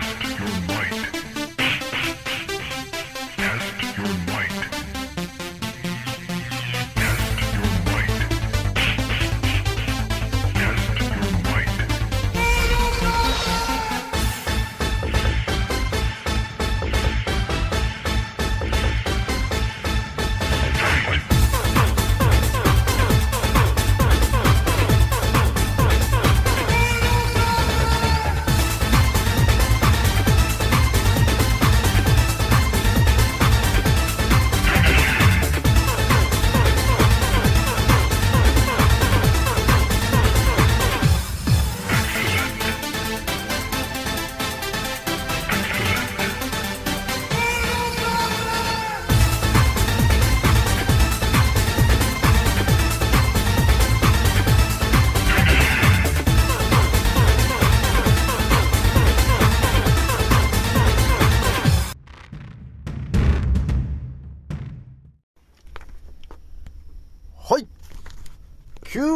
Test your might.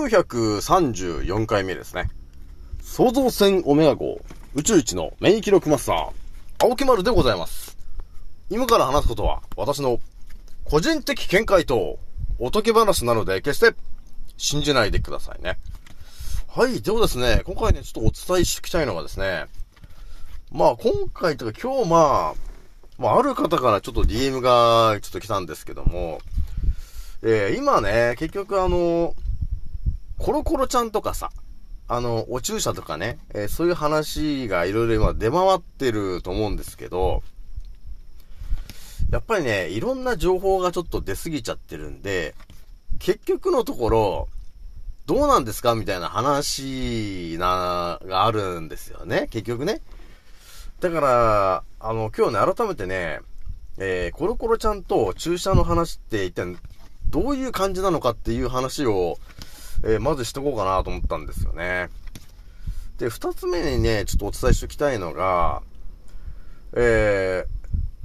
934回目ですね。創造船オメガ号宇宙一の免疫力マスター、青木丸でございます。今から話すことは私の個人的見解とおとぎ話なので決して信じないでくださいね。はい。ではですね、今回ね、ちょっとお伝えしておきたいのがですね、まあ今回とか今日まあ、まあある方からちょっと DM がちょっと来たんですけども、えー今ね、結局あの、コロコロちゃんとかさ、あの、お注射とかね、えーそういう話がいろいろ今出回ってると思うんですけど、やっぱりね、いろんな情報がちょっと出過ぎちゃってるんで、結局のところ、どうなんですか？みたいな話な、があるんですよね、結局ね。だから、あの、今日ね、改めてね、えー、コロコロちゃんと注射の話って一体どういう感じなのかっていう話を、えーまずしとこうかなと思ったんですよね。で、二つ目にね、ちょっとお伝えしておきたいのが、え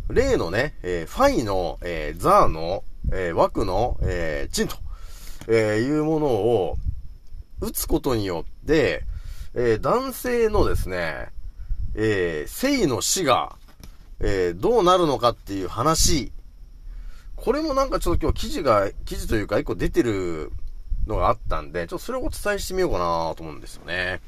ー、例のね、えーファイの、えーザーの、えー枠の、えーチンと、えーいうものを打つことによって、えー男性のですね、えー性の死が、えーどうなるのかっていう話、これもなんかちょっと今日記事が、記事というか一個出てるのがあったんで、ちょっとそれをお伝えしてみようかなと思うんですよね。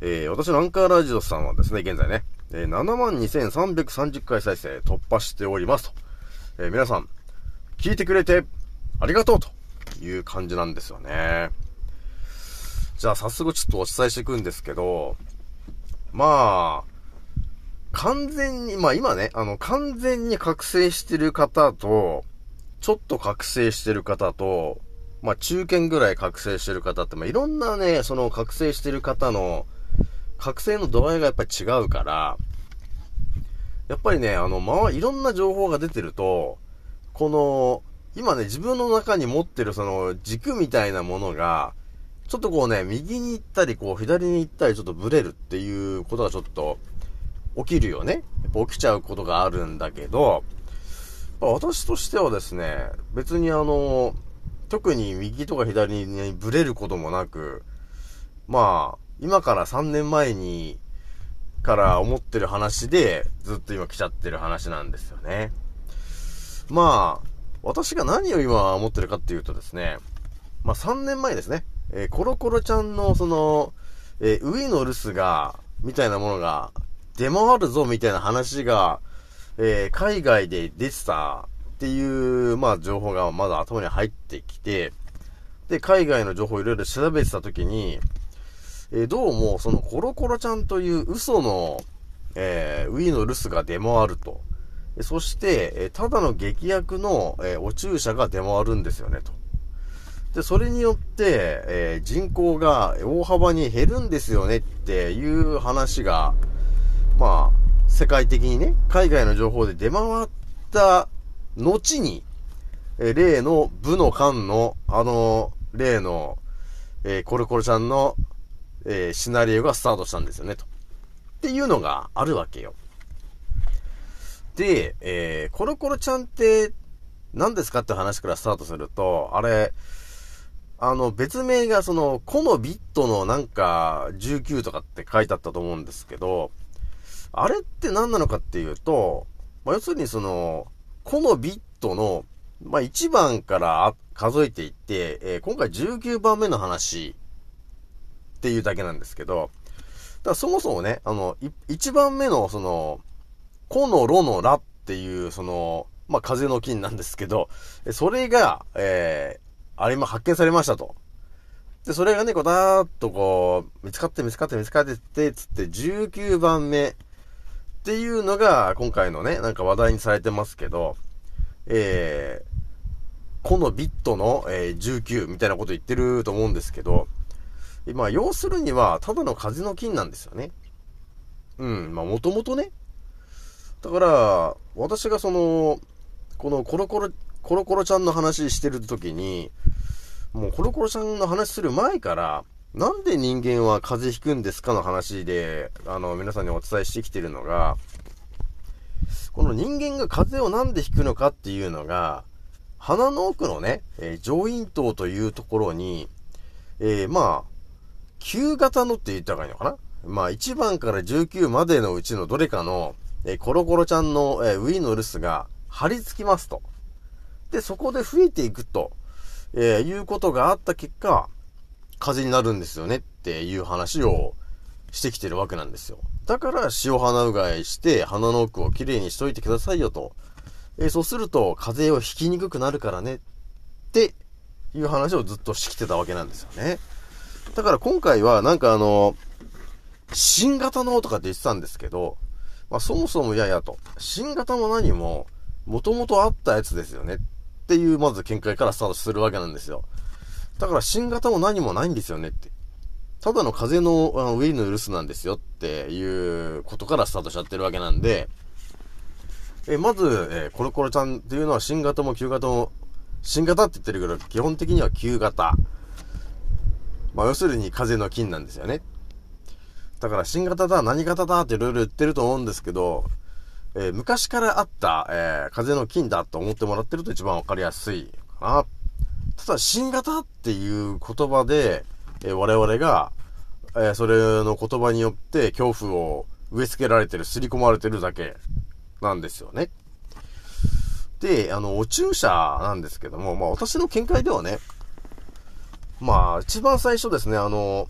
えー、私のアンカーラジオさんはですね、現在ね、えー、72,330回再生突破しておりますと。えー皆さん、聞いてくれてありがとうという感じなんですよね。じゃあ早速ちょっとお伝えしていくんですけど、まあ、完全に、まあ今ね、あの、完全に覚醒してる方と、ちょっと覚醒してる方と、まあ中堅ぐらい覚醒してる方って、まあいろんなね、その覚醒してる方の、覚醒の度合いがやっぱり違うから、やっぱりね、あの、まあ、いろんな情報が出てると、この、今ね、自分の中に持ってるその軸みたいなものが、ちょっとこうね、右に行ったり、こう、左に行ったり、ちょっとブレるっていうことがちょっと、起きるよね。やっぱ起きちゃうことがあるんだけど、私としてはですね、別にあの、特に右とか左に、ね、ブレることもなく、まあ、今から3年前に、から思ってる話で、ずっと今来ちゃってる話なんですよね。まあ、私が何を今思ってるかっていうとですね、まあ3年前ですね、えーコロコロちゃんのその、えーウィの留守が、みたいなものが出回るぞみたいな話が、えー海外で出てたっていう、まあ情報がまだ頭に入ってきて、で、海外の情報をいろいろ調べてた時に、えーどうもそのコロコロちゃんという嘘の、えーウィーの留守が出回ると。そして、えーただの劇薬の、えお注射が出回るんですよね、と。で、それによって、え人口が大幅に減るんですよねっていう話が、まあ、世界的にね、海外の情報で出回った後に、え例の部の間の、あの、例の、えーコロコロちゃんの、えーシナリオがスタートしたんですよね、と。っていうのがあるわけよ。で、えーコロコロちゃんって何ですかって話からスタートすると、あれ、あの、別名がその、このビットのなんか、19とかって書いてあったと思うんですけど、あれって何なのかっていうと、まあ、要するにその、このビットの、まあ、1番から数えていって、えー今回19番目の話っていうだけなんですけど、だそもそもね、あの、1番目のその、このロのラっていう、その、まあ、風の金なんですけど、それが、えー、あれ今発見されましたと。で、それがね、こう、だーっとこう、見つかって見つかって見つかってって、つって19番目っていうのが、今回のね、なんか話題にされてますけど、えー、このビットの、えー19みたいなこと言ってると思うんですけど、まあ、要するには、ただの風の金なんですよね。うん、まあ、もともとね。だから、私がその、このコロコロ、コロコロちゃんの話してる時に、もうコロコロちゃんの話する前から、なんで人間は風邪ひくんですかの話で、あの、皆さんにお伝えしてきてるのが、この人間が風邪をなんでひくのかっていうのが、鼻の奥のね、えー上咽頭というところに、えーまあ、9型のって言った方がいいのかな？まあ、1番から19までのうちのどれかの、えーコロコロちゃんの、えーウィーの留守が張り付きますと。で、そこで増えていくと、えいうことがあった結果、風になるんですよねっていう話をしてきてるわけなんですよ。だから、塩鼻うがいして、鼻の奥をきれいにしといてくださいよと。えそうすると、風邪をひきにくくなるからねっていう話をずっとしてきてたわけなんですよね。だから今回はなんかあの、新型のとかって言ってたんですけど、まあそもそもいやいやと、新型も何も、もともとあったやつですよねっていうまず見解からスタートするわけなんですよ。だから新型も何もないんですよねって。ただの風のあのウィーの留守なんですよっていうことからスタートしちゃってるわけなんで、えまず、えーコロコロちゃんっていうのは新型も旧型も、新型って言ってるけど、基本的には旧型。まあ、要するに風の菌なんですよね。だから新型だ、何型だっていろいろ言ってると思うんですけど、えー昔からあった、えー風の菌だと思ってもらってると一番わかりやすいかな。ただ、新型っていう言葉で、え我々が、えそれの言葉によって恐怖を植え付けられてる、刷り込まれてるだけなんですよね。で、あの、お注射なんですけども、まあ私の見解ではね、まあ一番最初ですね、あの、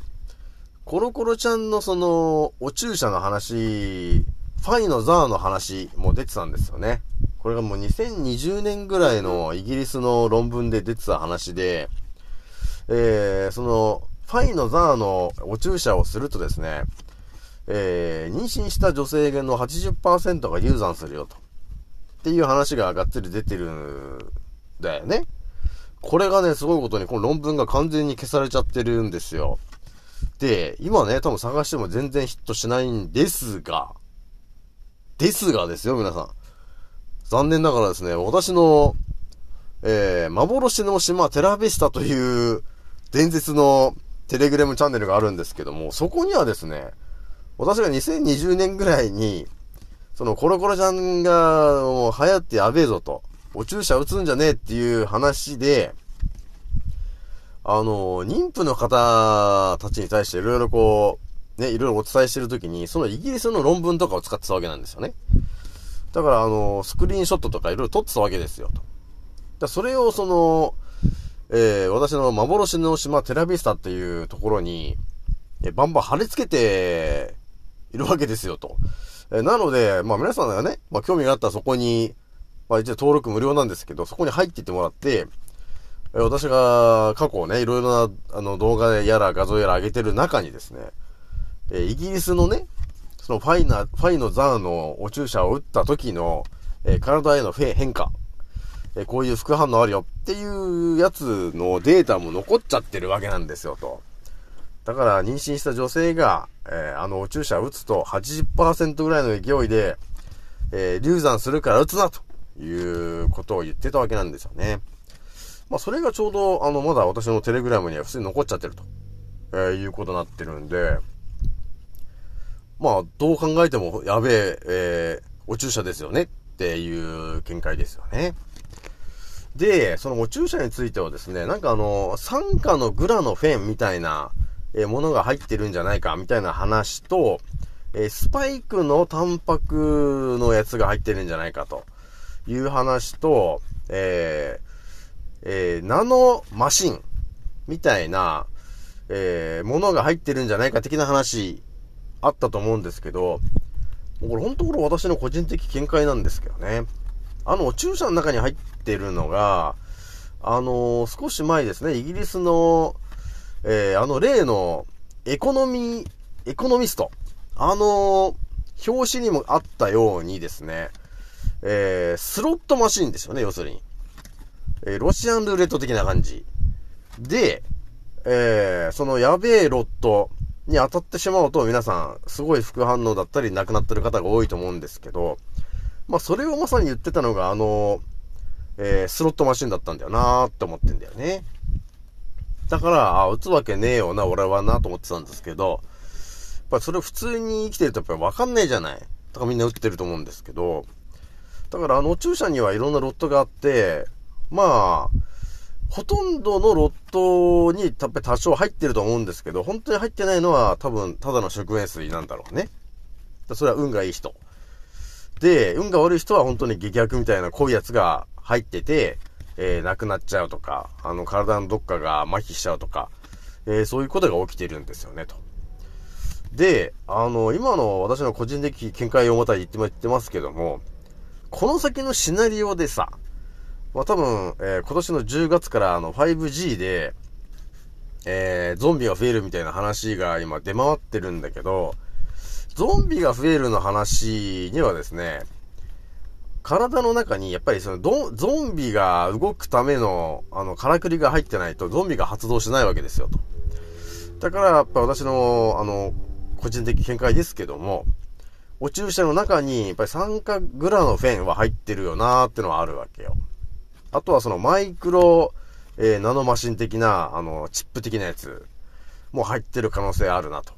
コロコロちゃんのその、お注射の話、ファイのザーの話も出てたんですよね。これがもう2020年ぐらいのイギリスの論文で出てた話で、えー、その、ファイのザーのお注射をするとですね、えー、妊娠した女性の80%が流産するよと。っていう話ががっつり出てるんだよね。これがね、すごいことに、この論文が完全に消されちゃってるんですよ。で、今ね、多分探しても全然ヒットしないんですが、ですがですよ、皆さん。残念ながらですね、私の、えー、幻の島テラビスタという伝説のテレグラムチャンネルがあるんですけども、そこにはですね、私が2020年ぐらいに、そのコロコロちゃんがもう流行ってやべえぞと、お注射打つんじゃねえっていう話で、あの、妊婦の方たちに対していろいろこう、ね、いろいろお伝えしてるときに、そのイギリスの論文とかを使ってたわけなんですよね。だから、あの、スクリーンショットとかいろいろ撮ってたわけですよ、と。だそれをその、えー、私の幻の島テラビスタっていうところに、えバンバン貼り付けているわけですよ、と。えなので、まあ皆さんがね、まあ興味があったらそこに、まあ一応登録無料なんですけど、そこに入っていってもらって、え私が過去ね、いろいろなあの動画やら画像やら上げてる中にですね、えイギリスのね、そのファイナ、ファイのザーのお注射を打った時の、えー体への変化、えーこういう副反応あるよっていうやつのデータも残っちゃってるわけなんですよ、と。だから、妊娠した女性が、えーあの、お注射を打つと80%ぐらいの勢いで、え流産するから打つな、ということを言ってたわけなんですよね。まあ、それがちょうど、あの、まだ私のテレグラムには普通に残っちゃってると、えいうことになってるんで、まあ、どう考えても、やべえ、えーお注射ですよねっていう見解ですよね。で、そのお注射についてはですね、なんかあの、酸化のグラのフェンみたいな、えーものが入ってるんじゃないか、みたいな話と、えースパイクのタンパクのやつが入ってるんじゃないかという話と、えーえーナノマシンみたいな、えーものが入ってるんじゃないか的な話あったと思うんですけど、もうこれ本当これ私の個人的見解なんですけどね。あの、注射の中に入ってるのが、あのー少し前ですね、イギリスの、えーあの例のエコノミー、エコノミスト。あのー表紙にもあったようにですね、えスロットマシンですよね、要するに。えロシアンルーレット的な感じ。で、えそのやべえロットに当たってしまうと皆さん、すごい副反応だったり亡くなってる方が多いと思うんですけど、まあそれをまさに言ってたのがあの、えースロットマシンだったんだよなーって思ってんだよね。だから、あ、打つわけねえよな、俺はなと思ってたんですけど、やっぱそれ普通に生きてるとやっぱりわかんねえじゃない。だからみんな打ってると思うんですけど、だからあの注射にはいろんなロットがあって、まあ、ほとんどのロットにやっぱり多少入ってると思うんですけど、本当に入ってないのは多分ただの食塩水なんだろうね。それは運がいい人。で、運が悪い人は本当に激薬みたいな濃いやつが入ってて、えー、亡くなっちゃうとか、あの、体のどっかが麻痺しちゃうとか、えー、そういうことが起きてるんですよね、と。で、あの、今の私の個人的見解をまた言っても言ってますけども、この先のシナリオでさ、まあ多分、えー今年の10月からあの 5G で、えーゾンビが増えるみたいな話が今出回ってるんだけど、ゾンビが増えるの話にはですね、体の中にやっぱりそのゾンビが動くためのあのからくりが入ってないとゾンビが発動しないわけですよと。だからやっぱ私のあの個人的見解ですけども、お注射の中にやっぱり酸化グラノフェンは入ってるよなーってのはあるわけよ。あとはそのマイクロ、えーナノマシン的な、あの、チップ的なやつも入ってる可能性あるなと。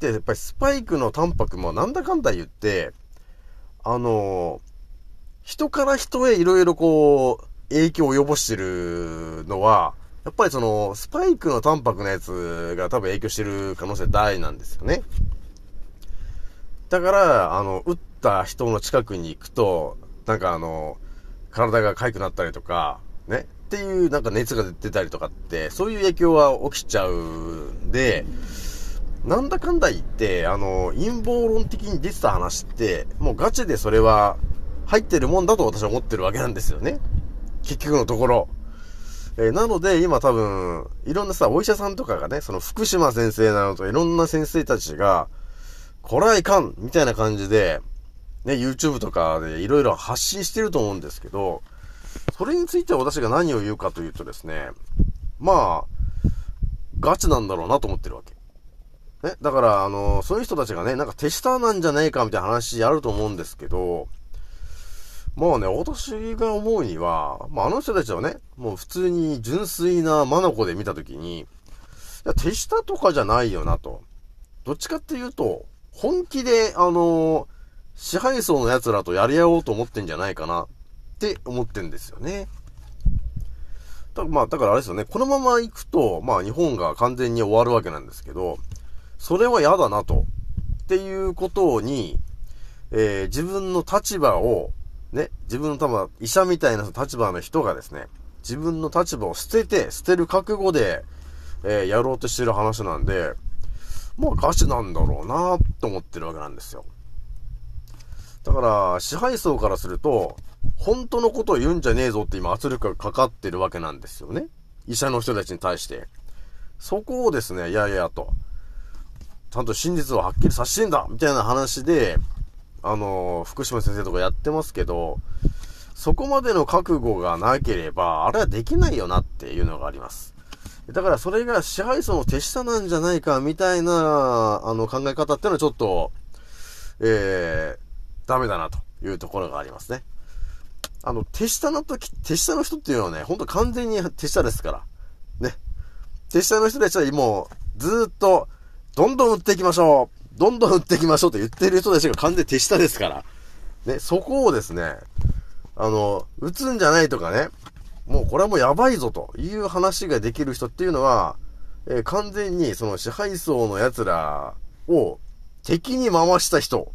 で、やっぱりスパイクのタンパクもなんだかんだ言って、あの人から人へいろいろこう、影響を及ぼしてるのは、やっぱりその、スパイクのタンパクのやつが多分影響してる可能性大なんですよね。だから、あの、撃った人の近くに行くと、なんかあの、体が痒くなったりとか、ね、っていうなんか熱が出てたりとかって、そういう影響は起きちゃうんで、なんだかんだ言って、あの、陰謀論的に出てた話って、もうガチでそれは入ってるもんだと私は思ってるわけなんですよね。結局のところ。えーなので、今多分、いろんなさ、お医者さんとかがね、その福島先生などといろんな先生たちが、これはいかんみたいな感じで、ね、YouTube とかでいろいろ発信してると思うんですけど、それについては私が何を言うかというとですね、まあ、ガチなんだろうなと思ってるわけ。ね、だから、あの、そういう人たちがね、なんか手下なんじゃねえかみたいな話あると思うんですけど、まあね、私が思うには、まああの人たちはね、もう普通に純粋なマナコで見たときに、いや、手下とかじゃないよなと。どっちかっていうと、本気で、あの支配層の奴らとやり合おうと思ってんじゃないかなって思ってんですよね。だまあ、だからあれですよね、このまま行くと、まあ日本が完全に終わるわけなんですけど、それは嫌だなと。っていうことに、えー自分の立場を、ね、自分の多分医者みたいな立場の人がですね、自分の立場を捨てて、捨てる覚悟で、えーやろうとしてる話なんで、まあガチなんだろうなと思ってるわけなんですよ。だから、支配層からすると、本当のことを言うんじゃねえぞって今圧力がかかってるわけなんですよね。医者の人たちに対して。そこをですね、いやいやと、ちゃんと真実をはっきりさせてんだみたいな話で、あの福島先生とかやってますけど、そこまでの覚悟がなければ、あれはできないよなっていうのがあります。だからそれが支配層の手下なんじゃないかみたいな、あの考え方っていうのはちょっと、えー、ダメだなというところがありますね。あの、手下の時、手下の人っていうのはね、ほんと完全に手下ですから。ね。手下の人たちはもう、ずっと、どんどん打っていきましょうどんどん打っていきましょうと言ってる人たちが完全手下ですから。ね、そこをですね、あの、打つんじゃないとかね、もうこれはもうやばいぞという話ができる人っていうのは、えー完全にその支配層の奴らを、敵に回した人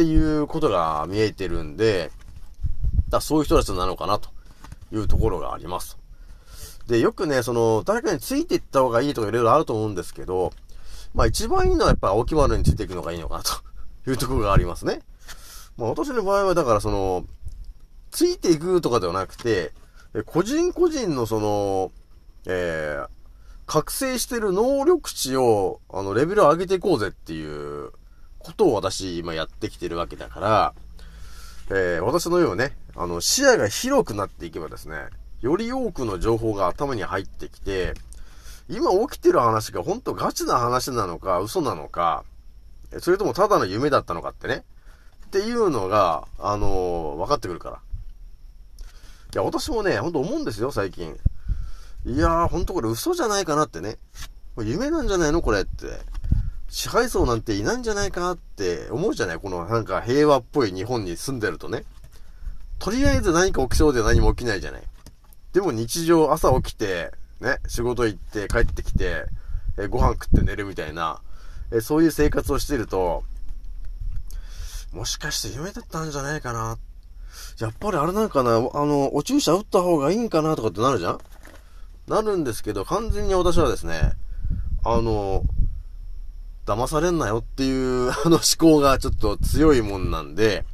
っていうことが見えてるんで、だそういう人たちなのかなというところがあります。で、よくね、その、誰かについていった方がいいとかいろいろあると思うんですけど、まあ一番いいのはやっぱ青木丸についていくのがいいのかなというところがありますね。まあ私の場合はだからその、ついていくとかではなくて、個人個人のその、えー、覚醒してる能力値を、あの、レベルを上げていこうぜっていうことを私今やってきてるわけだから、えー、私のようにね、あの、視野が広くなっていけばですね、より多くの情報が頭に入ってきて、今起きてる話が本当ガチな話なのか、嘘なのか、それともただの夢だったのかってね、っていうのが、あのー、分かってくるから。いや、私もね、ほんと思うんですよ、最近。いやー、ほんとこれ嘘じゃないかなってね。夢なんじゃないのこれって。支配層なんていないんじゃないかって思うじゃない？このなんか平和っぽい日本に住んでるとね。とりあえず何か起きそうで何も起きないじゃない。でも日常朝起きて、ね、仕事行って帰ってきて、えご飯食って寝るみたいな、えそういう生活をしていると、もしかして夢だったんじゃないかな。やっぱりあれなんかな、あの、お注射打った方がいいんかなとかってなるじゃん？なるんですけど、完全に私はですね、あの、騙されんなよっていう あの思考がちょっと強いもんなんで、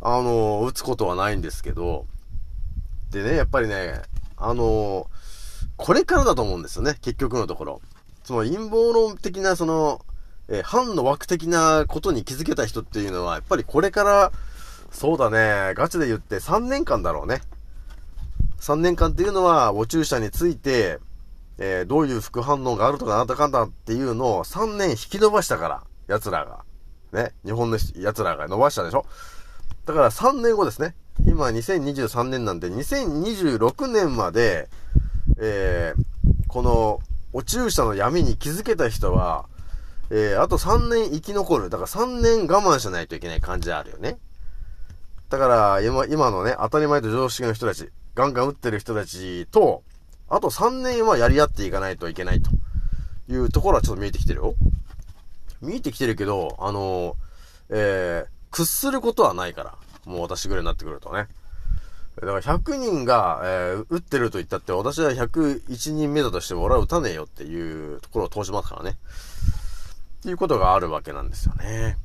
あの、打つことはないんですけど、でね、やっぱりね、あの、これからだと思うんですよね、結局のところ。その陰謀論的な、その、え反の枠的なことに気づけた人っていうのは、やっぱりこれから、そうだね、ガチで言って3年間だろうね。3年間っていうのは、お注射について、えー、どういう副反応があるとかなんだかんだっていうのを3年引き伸ばしたから、奴らが。ね。日本の奴らが伸ばしたでしょ？だから3年後ですね。今2023年なんで、2026年まで、えー、この、お注射の闇に気づけた人は、えー、あと3年生き残る。だから3年我慢しないといけない感じであるよね。だから、今、今のね、当たり前と常識の人たち、ガンガン打ってる人たちと、あと3年はやり合っていかないといけないというところはちょっと見えてきてるよ。見えてきてるけど、あのー、えー、屈することはないから。もう私ぐらいになってくるとね。だから100人が、えー、打ってると言ったって、私は101人目だとしても俺は打たねえよっていうところを通しますからね。っていうことがあるわけなんですよね。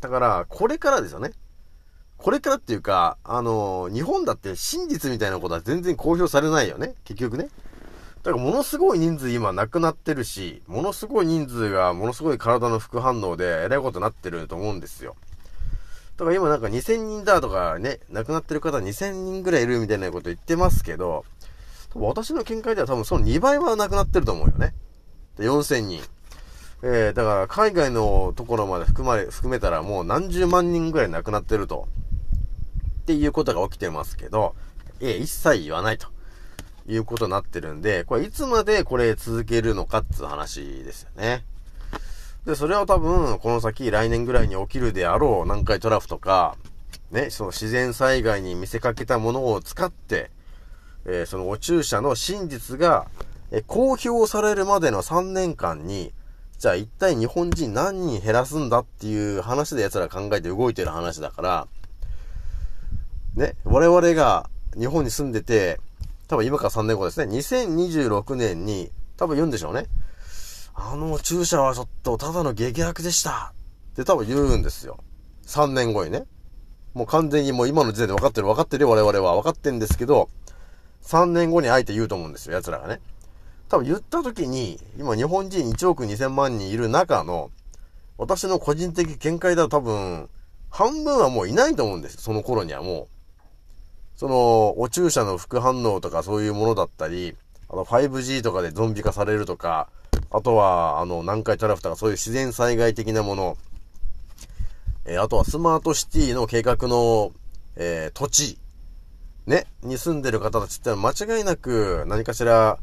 だから、これからですよね。これからっていうか、あの、日本だって真実みたいなことは全然公表されないよね。結局ね。だからものすごい人数今亡くなってるし、ものすごい人数がものすごい体の副反応でえらいことになってると思うんですよ。だから今なんか2000人だとかね、亡くなってる方2000人ぐらいいるみたいなこと言ってますけど、私の見解では多分その2倍は亡くなってると思うよね。4000人。えー、だから海外のところまで含まれ、含めたらもう何十万人ぐらい亡くなってると。っていうことが起きてますけど、え一切言わないということになってるんで、これいつまでこれ続けるのかっていう話ですよね。で、それは多分、この先来年ぐらいに起きるであろう南海トラフとか、ね、その自然災害に見せかけたものを使って、えー、そのお注射の真実が、えー、公表されるまでの3年間に、じゃあ一体日本人何人減らすんだっていう話で奴ら考えて動いてる話だから、ね、我々が日本に住んでて、多分今から3年後ですね、2026年に、多分言うんでしょうね。あの注射はちょっとただの激悪でしたって多分言うんですよ。3年後にね。もう完全にもう今の時点で分かってる分かってるよ我々は分かってんですけど、3年後にあえて言うと思うんですよ、奴らがね。多分言った時に、今日本人1億2000万人いる中の、私の個人的見解だと多分、半分はもういないと思うんですその頃にはもう。その、お注射の副反応とかそういうものだったり、あの、5G とかでゾンビ化されるとか、あとは、あの、南海トラフとかそういう自然災害的なもの、えー、あとはスマートシティの計画の、えー、土地、ね、に住んでる方たちってのは間違いなく何かしら、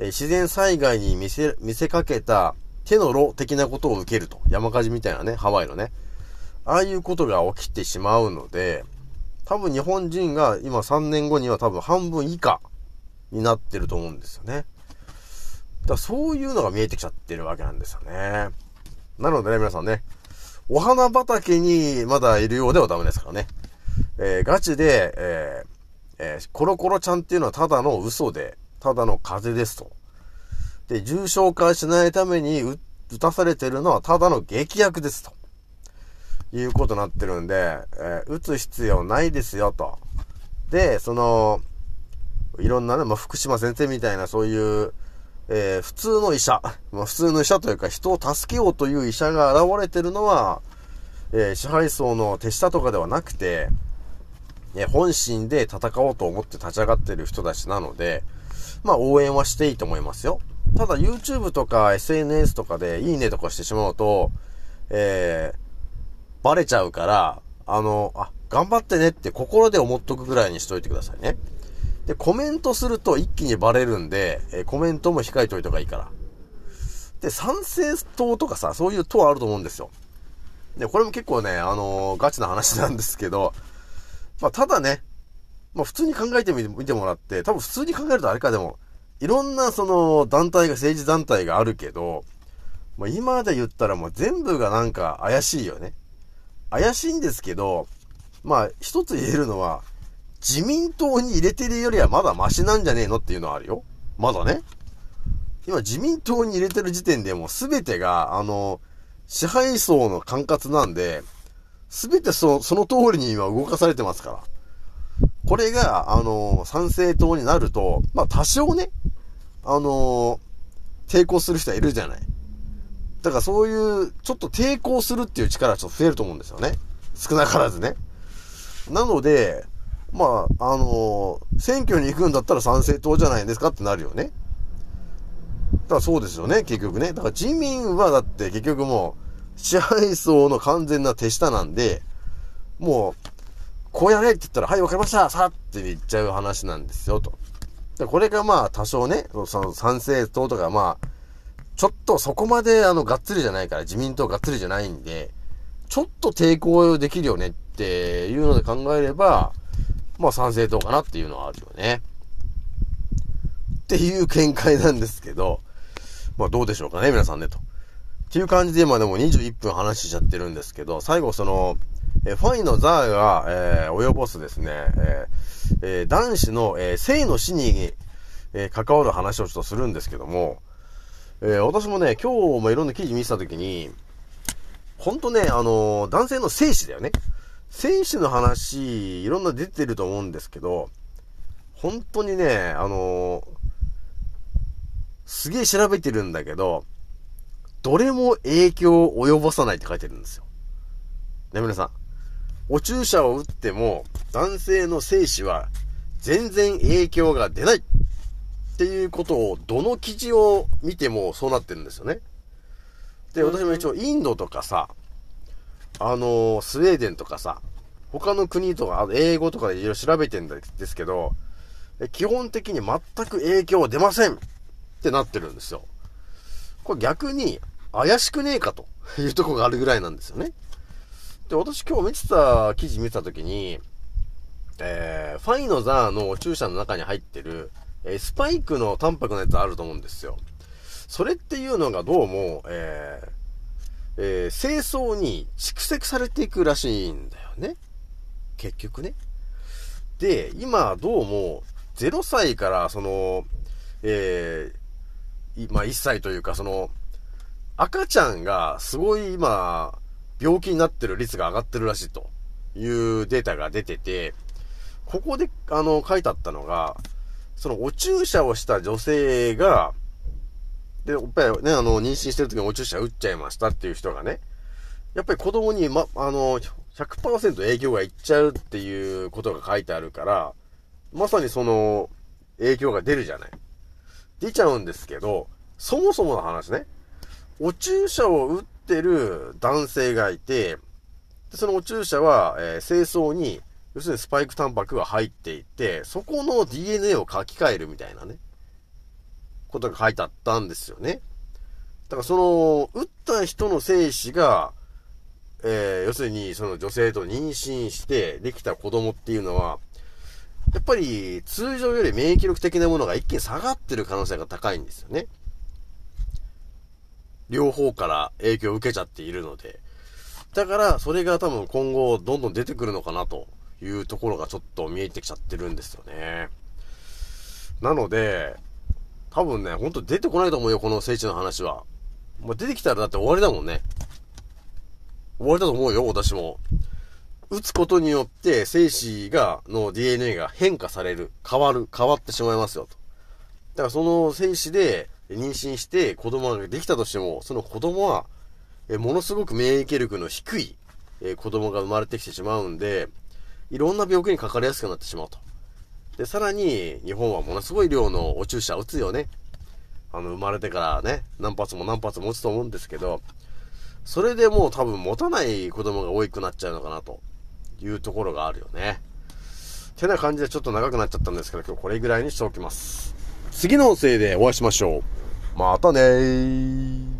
え、自然災害に見せ、見せかけた手の炉的なことを受けると。山火事みたいなね、ハワイのね。ああいうことが起きてしまうので、多分日本人が今3年後には多分半分以下になってると思うんですよね。だからそういうのが見えてきちゃってるわけなんですよね。なのでね、皆さんね、お花畑にまだいるようではダメですからね。えー、ガチで、えーえー、コロコロちゃんっていうのはただの嘘で、ただの風邪ですと。で、重症化しないために打たされてるのはただの劇薬ですと。いうことになってるんで、えー、打つ必要ないですよと。で、その、いろんなね、まあ、福島先生みたいなそういう、えー、普通の医者、まあ、普通の医者というか人を助けようという医者が現れてるのは、えー、支配層の手下とかではなくて、え本心で戦おうと思って立ち上がってる人たちなので、まあ応援はしていいと思いますよ。ただ YouTube とか SNS とかでいいねとかしてしまうと、えー、バレちゃうから、あの、あ、頑張ってねって心で思っとくぐらいにしといてくださいね。で、コメントすると一気にバレるんで、え、コメントも控えといた方がいいから。で、賛成党とかさ、そういう党あると思うんですよ。で、これも結構ね、あのー、ガチな話なんですけど、まあ、ただね、まあ、普通に考えてみてもらって、多分普通に考えるとあれかでも、いろんなその団体が、政治団体があるけど、もう今で言ったらもう全部がなんか怪しいよね。怪しいんですけど、まあ一つ言えるのは、自民党に入れてるよりはまだマシなんじゃねえの？っていうのはあるよ。まだね。今自民党に入れてる時点でもう全てが、あの、支配層の管轄なんで、全てそその通りに今動かされてますから。これが、あの、賛成党になると、まあ多少ね、あの抵抗する人はいるじゃない。だからそういう、ちょっと抵抗するっていう力はちょっと増えると思うんですよね。少なからずね。なので、まあ、あの選挙に行くんだったら賛成党じゃないですかってなるよね。だからそうですよね、結局ね。だから自民はだって結局もう、支配層の完全な手下なんで、もう、こうやれって言ったら、はい、わかりましたさって言っちゃう話なんですよ、と。でこれがまあ、多少ね、その賛成党とかまあ、ちょっとそこまであの、がっつりじゃないから、自民党がっつりじゃないんで、ちょっと抵抗できるよねっていうので考えれば、まあ賛成党かなっていうのはあるよね。っていう見解なんですけど、まあどうでしょうかね、皆さんね、と。っていう感じで今でも21分話しちゃってるんですけど、最後その、えファイのザーが、えー、及ぼすですね、えーえー、男子の、え、性の死に、え、関わる話をちょっとするんですけども、え、私もね、今日もいろんな記事見てたときに、ほんとね、あの、男性の精子だよね。精子の話、いろんな出てると思うんですけど、本当にね、あの、すげえ調べてるんだけど、どれも影響を及ぼさないって書いてるんですよ。ね、皆さん。お注射を打っても、男性の精子は全然影響が出ないっていうことを、どの記事を見てもそうなってるんですよね。で、私も一応インドとかさ、あのー、スウェーデンとかさ、他の国とか、英語とかでいろいろ調べてるんですけど、基本的に全く影響出ませんってなってるんですよ。これ逆に怪しくねえかと いうとこがあるぐらいなんですよね。で、私今日見てた記事見てた時に、えー、ファイのザーの注射の中に入ってる、えー、スパイクのタンパクのやつあると思うんですよ。それっていうのがどうも、えー、えー、清掃に蓄積されていくらしいんだよね。結局ね。で、今どうも、0歳からその、えー、まあ1歳というかその、赤ちゃんがすごい今、病気になってる率が上がってるらしいというデータが出てて、ここで、あの、書いてあったのが、そのお注射をした女性が、で、やっぱりね、あの、妊娠してる時にお注射打っちゃいましたっていう人がね、やっぱり子供に、ま、あの、100%影響がいっちゃうっていうことが書いてあるから、まさにその、影響が出るじゃない。出ちゃうんですけど、そもそもの話ね、お注射を打ってる男性がいて、そのお注射は、えー、清掃に、要するにスパイクタンパクが入っていて、そこの DNA を書き換えるみたいなね。ことが書いてあったんですよね。だからその、打った人の精子が、えー、要するにその女性と妊娠してできた子供っていうのは、やっぱり通常より免疫力的なものが一気に下がってる可能性が高いんですよね。両方から影響を受けちゃっているので、だから、それが多分今後どんどん出てくるのかなというところがちょっと見えてきちゃってるんですよね。なので、多分ね、ほんと出てこないと思うよ、この聖地の話は。もう出てきたらだって終わりだもんね。終わりだと思うよ、私も。打つことによって精子が、の DNA が変化される、変わる、変わってしまいますよと。だからその精子で妊娠して子供ができたとしても、その子供は、えものすごく免疫力の低い、え子供が生まれてきてしまうんで、いろんな病気にかかりやすくなってしまうと。で、さらに、日本はものすごい量のお注射打つよね。あの、生まれてからね、何発も何発も打つと思うんですけど、それでもう多分持たない子供が多くなっちゃうのかなというところがあるよね。てな感じでちょっと長くなっちゃったんですけど、今日これぐらいにしておきます。次の音声でお会いしましょう。またねー。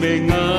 bem